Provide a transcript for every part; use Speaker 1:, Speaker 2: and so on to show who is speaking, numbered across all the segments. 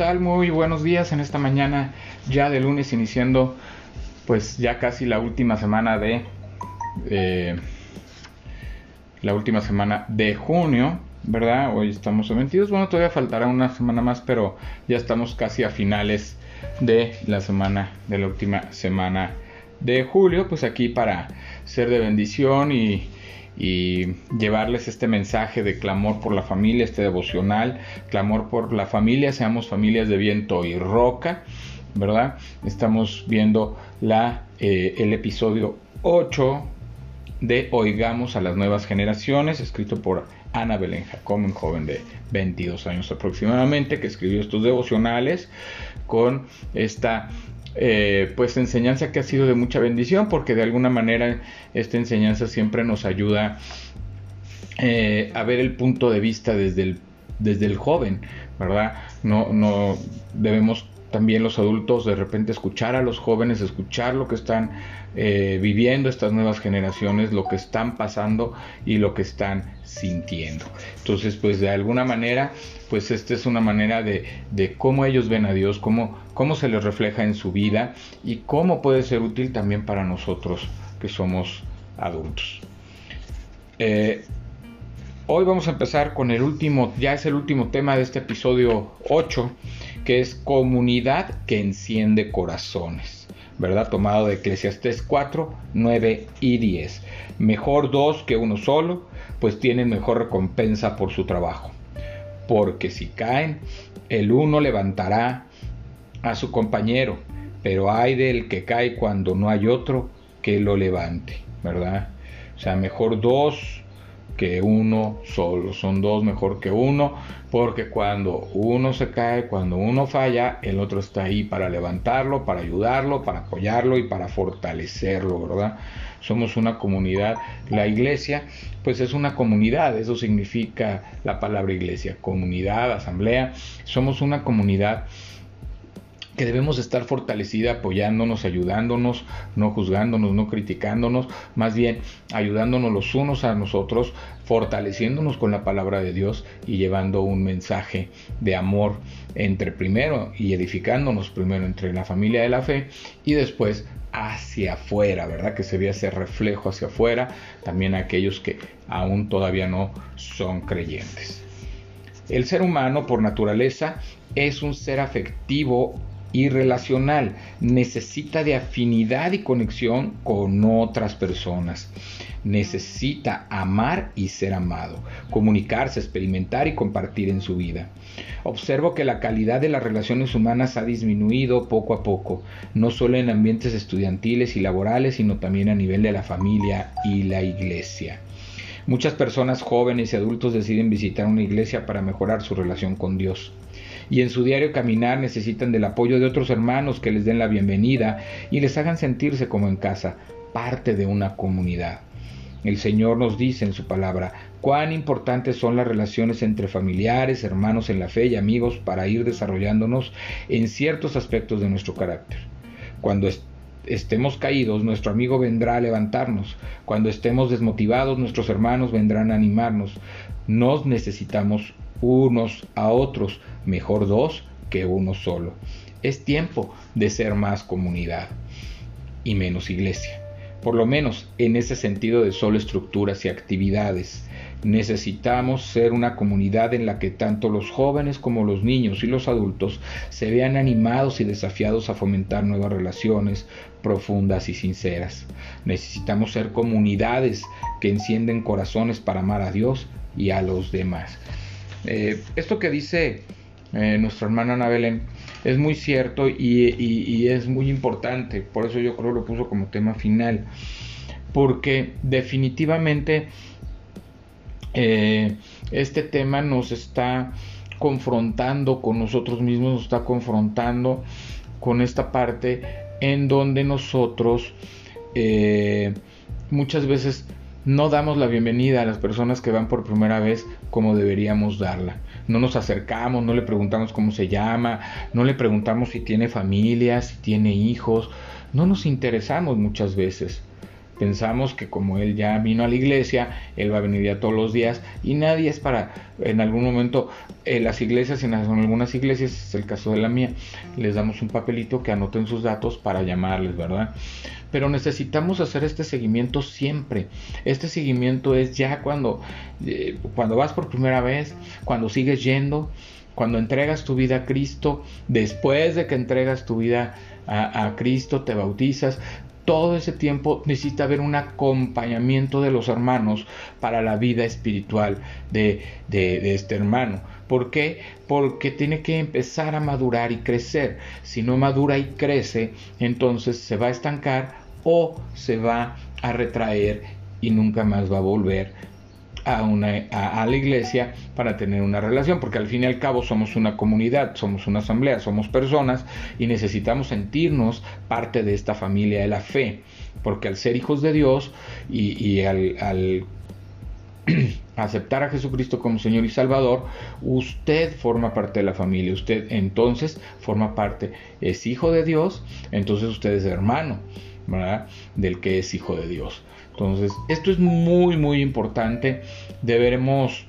Speaker 1: tal? Muy buenos días en esta mañana ya de lunes iniciando pues ya casi la última semana de eh, la última semana de junio, ¿verdad? Hoy estamos a 22, bueno, todavía faltará una semana más, pero ya estamos casi a finales de la semana, de la última semana de julio, pues aquí para ser de bendición y y llevarles este mensaje de clamor por la familia, este devocional, clamor por la familia, seamos familias de viento y roca, ¿verdad? Estamos viendo la, eh, el episodio 8 de Oigamos a las nuevas generaciones, escrito por Ana Belén Jacome, un joven de 22 años aproximadamente, que escribió estos devocionales con esta eh, pues enseñanza que ha sido de mucha bendición porque de alguna manera esta enseñanza siempre nos ayuda eh, a ver el punto de vista desde el, desde el joven, ¿verdad? No, no debemos también los adultos de repente escuchar a los jóvenes, escuchar lo que están eh, viviendo estas nuevas generaciones, lo que están pasando y lo que están sintiendo. Entonces, pues de alguna manera, pues esta es una manera de, de cómo ellos ven a Dios, cómo, cómo se les refleja en su vida y cómo puede ser útil también para nosotros que somos adultos. Eh, hoy vamos a empezar con el último, ya es el último tema de este episodio 8 que es comunidad que enciende corazones, ¿verdad? Tomado de Eclesiastes 4, 9 y 10. Mejor dos que uno solo, pues tienen mejor recompensa por su trabajo. Porque si caen, el uno levantará a su compañero, pero hay del que cae cuando no hay otro que lo levante, ¿verdad? O sea, mejor dos que uno solo. Son dos mejor que uno, porque cuando uno se cae, cuando uno falla, el otro está ahí para levantarlo, para ayudarlo, para apoyarlo y para fortalecerlo, ¿verdad? Somos una comunidad. La iglesia, pues es una comunidad, eso significa la palabra iglesia, comunidad, asamblea. Somos una comunidad que debemos estar fortalecida apoyándonos, ayudándonos, no juzgándonos, no criticándonos, más bien ayudándonos los unos a nosotros, fortaleciéndonos con la palabra de Dios y llevando un mensaje de amor entre primero y edificándonos primero entre la familia de la fe y después hacia afuera, ¿verdad? Que se vea ese reflejo hacia afuera, también aquellos que aún todavía no son creyentes. El ser humano por naturaleza es un ser afectivo y relacional, necesita de afinidad y conexión con otras personas. Necesita amar y ser amado, comunicarse, experimentar y compartir en su vida. Observo que la calidad de las relaciones humanas ha disminuido poco a poco, no solo en ambientes estudiantiles y laborales, sino también a nivel de la familia y la iglesia. Muchas personas jóvenes y adultos deciden visitar una iglesia para mejorar su relación con Dios y en su diario caminar necesitan del apoyo de otros hermanos que les den la bienvenida y les hagan sentirse como en casa, parte de una comunidad. El Señor nos dice en su palabra cuán importantes son las relaciones entre familiares, hermanos en la fe y amigos para ir desarrollándonos en ciertos aspectos de nuestro carácter. Cuando estemos caídos, nuestro amigo vendrá a levantarnos. Cuando estemos desmotivados, nuestros hermanos vendrán a animarnos. Nos necesitamos unos a otros, mejor dos que uno solo. Es tiempo de ser más comunidad y menos iglesia. Por lo menos en ese sentido de solo estructuras y actividades. Necesitamos ser una comunidad en la que tanto los jóvenes como los niños y los adultos se vean animados y desafiados a fomentar nuevas relaciones profundas y sinceras. Necesitamos ser comunidades que encienden corazones para amar a Dios y a los demás. Eh, esto que dice eh, nuestra hermana Ana Belén es muy cierto y, es muy importante, por eso yo creo que lo puso como tema final, porque definitivamente eh, este tema nos está confrontando con nosotros mismos, nos está confrontando con esta parte en donde nosotros muchas veces no damos la bienvenida a las personas que van por primera vez como deberíamos darla. No nos acercamos, no le preguntamos cómo se llama, no le preguntamos si tiene familia, si tiene hijos, no nos interesamos muchas veces. Pensamos que como Él ya vino a la iglesia, Él va a venir ya todos los días y nadie es para, en algún momento, en las iglesias, en algunas iglesias, es el caso de la mía, les damos un papelito que anoten sus datos para llamarles, ¿verdad? Pero necesitamos hacer este seguimiento siempre. Este seguimiento es ya cuando, eh, cuando vas por primera vez, cuando sigues yendo, cuando entregas tu vida a Cristo, después de que entregas tu vida a Cristo, te bautizas, todo ese tiempo necesita haber un acompañamiento de los hermanos para la vida espiritual de, este hermano. ¿Por qué? Porque tiene que empezar a madurar y crecer. Si no madura y crece, entonces se va a estancar o se va a retraer y nunca más va a volver a, una, a, la iglesia para tener una relación, porque al fin y al cabo somos una comunidad, somos una asamblea, somos personas y necesitamos sentirnos parte de esta familia de la fe, porque al ser hijos de Dios y, al, al aceptar a Jesucristo como Señor y Salvador, usted forma parte de la familia, usted entonces forma parte, es hijo de Dios, entonces usted es hermano, Del que es hijo de Dios. Entonces, esto es muy, muy importante. Deberemos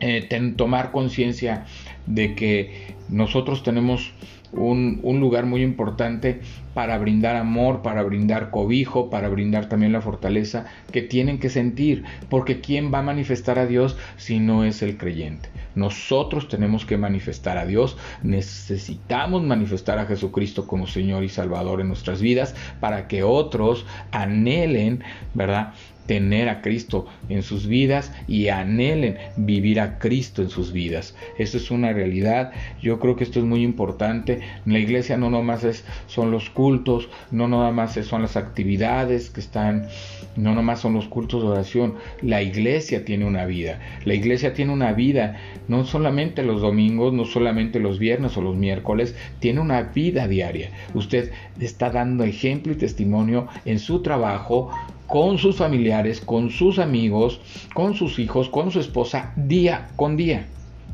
Speaker 1: eh, tomar conciencia de que nosotros tenemos un, un, lugar muy importante para brindar amor, para brindar cobijo, para brindar también la fortaleza que tienen que sentir, porque ¿quién va a manifestar a Dios si no es el creyente? Nosotros tenemos que manifestar a Dios, necesitamos manifestar a Jesucristo como Señor y Salvador en nuestras vidas para que otros anhelen, ¿verdad? tener a Cristo en sus vidas y anhelen vivir a Cristo en sus vidas. Esto es una realidad. Yo creo que esto es muy importante. La iglesia no nomás es, son los cultos, no nomás son las actividades que están, no nomás son los cultos de oración. La iglesia tiene una vida. La iglesia tiene una vida no solamente los domingos, no solamente los viernes o los miércoles, tiene una vida diaria. Usted está dando ejemplo y testimonio en su trabajo, con sus familiares, con sus amigos, con sus hijos, con su esposa, día con día.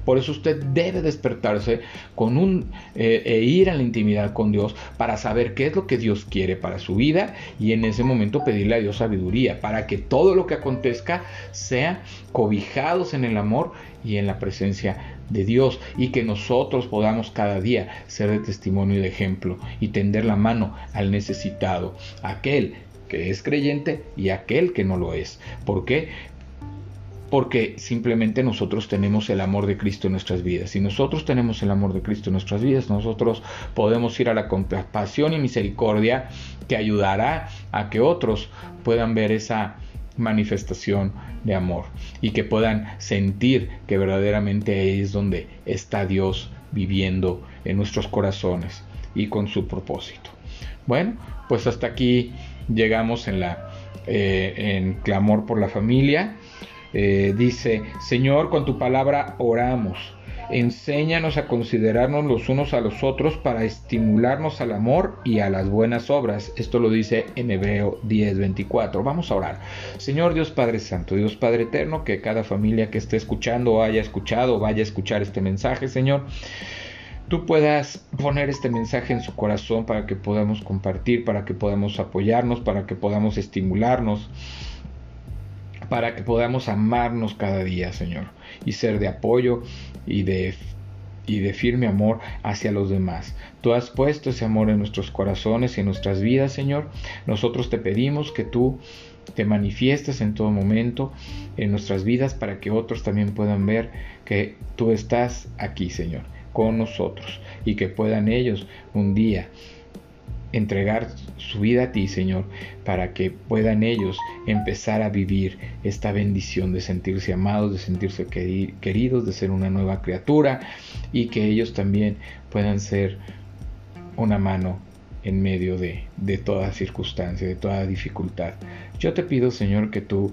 Speaker 1: Por eso usted debe despertarse con un eh, e ir a la intimidad con Dios para saber qué es lo que Dios quiere para su vida y en ese momento pedirle a Dios sabiduría para que todo lo que acontezca sea cobijados en el amor y en la presencia de Dios y que nosotros podamos cada día ser de testimonio y de ejemplo y tender la mano al necesitado, aquel que es creyente y aquel que no lo es. ¿Por qué? Porque simplemente nosotros tenemos el amor de Cristo en nuestras vidas. Si nosotros tenemos el amor de Cristo en nuestras vidas, nosotros podemos ir a la compasión y misericordia que ayudará a que otros puedan ver esa manifestación de amor y que puedan sentir que verdaderamente es donde está Dios viviendo en nuestros corazones y con su propósito. Bueno, pues hasta aquí llegamos en la eh, en clamor por la familia. Eh, dice, Señor, con tu palabra oramos. Enséñanos a considerarnos los unos a los otros para estimularnos al amor y a las buenas obras. Esto lo dice en Hebreo 10:24. Vamos a orar. Señor Dios Padre Santo, Dios Padre Eterno, que cada familia que esté escuchando haya escuchado vaya a escuchar este mensaje, Señor, tú puedas poner este mensaje en su corazón para que podamos compartir, para que podamos apoyarnos, para que podamos estimularnos, para que podamos amarnos cada día, Señor, y ser de apoyo y de y de firme amor hacia los demás. Tú has puesto ese amor en nuestros corazones y en nuestras vidas, Señor. Nosotros te pedimos que tú te manifiestes en todo momento en nuestras vidas para que otros también puedan ver que tú estás aquí, Señor con nosotros y que puedan ellos un día entregar su vida a ti, Señor, para que puedan ellos empezar a vivir esta bendición de sentirse amados, de sentirse queridos, de ser una nueva criatura y que ellos también puedan ser una mano en medio de, de toda circunstancia, de toda dificultad. Yo te pido, Señor, que tú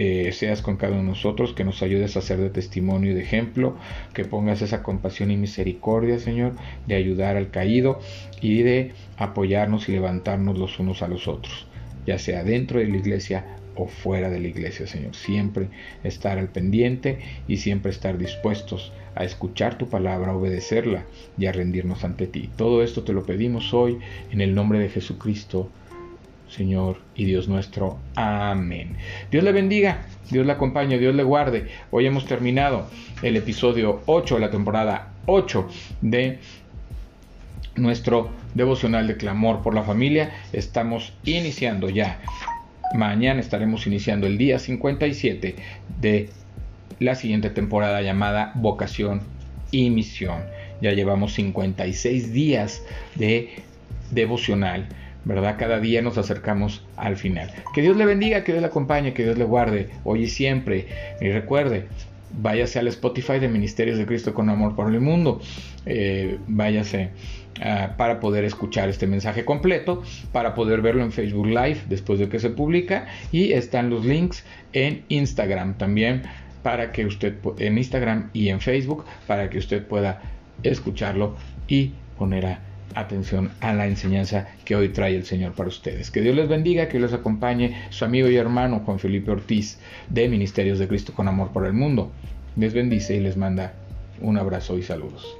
Speaker 1: eh, seas con cada uno de nosotros, que nos ayudes a ser de testimonio y de ejemplo, que pongas esa compasión y misericordia, Señor, de ayudar al caído y de apoyarnos y levantarnos los unos a los otros, ya sea dentro de la iglesia o fuera de la iglesia, Señor. Siempre estar al pendiente y siempre estar dispuestos a escuchar tu palabra, a obedecerla y a rendirnos ante ti. Todo esto te lo pedimos hoy en el nombre de Jesucristo. Señor y Dios nuestro. Amén. Dios le bendiga, Dios le acompañe, Dios le guarde. Hoy hemos terminado el episodio 8 de la temporada 8 de nuestro devocional de clamor por la familia. Estamos iniciando ya. Mañana estaremos iniciando el día 57 de la siguiente temporada llamada Vocación y Misión. Ya llevamos 56 días de devocional, ¿verdad? Cada día nos acercamos al final. Que Dios le bendiga, que Dios le acompañe, que Dios le guarde hoy y siempre. Y recuerde, váyase al Spotify de Ministerios de Cristo con Amor por el Mundo. Eh, váyase ah, para poder escuchar este mensaje completo, para poder verlo en Facebook Live después de que se publica. Y están los links en Instagram también para que usted en Instagram y en Facebook para que usted pueda escucharlo y poner atención a la enseñanza que hoy trae el Señor para ustedes. Que Dios les bendiga, que les acompañe su amigo y hermano Juan Felipe Ortiz de Ministerios de Cristo con Amor por el Mundo. Les bendice y les manda un abrazo y saludos.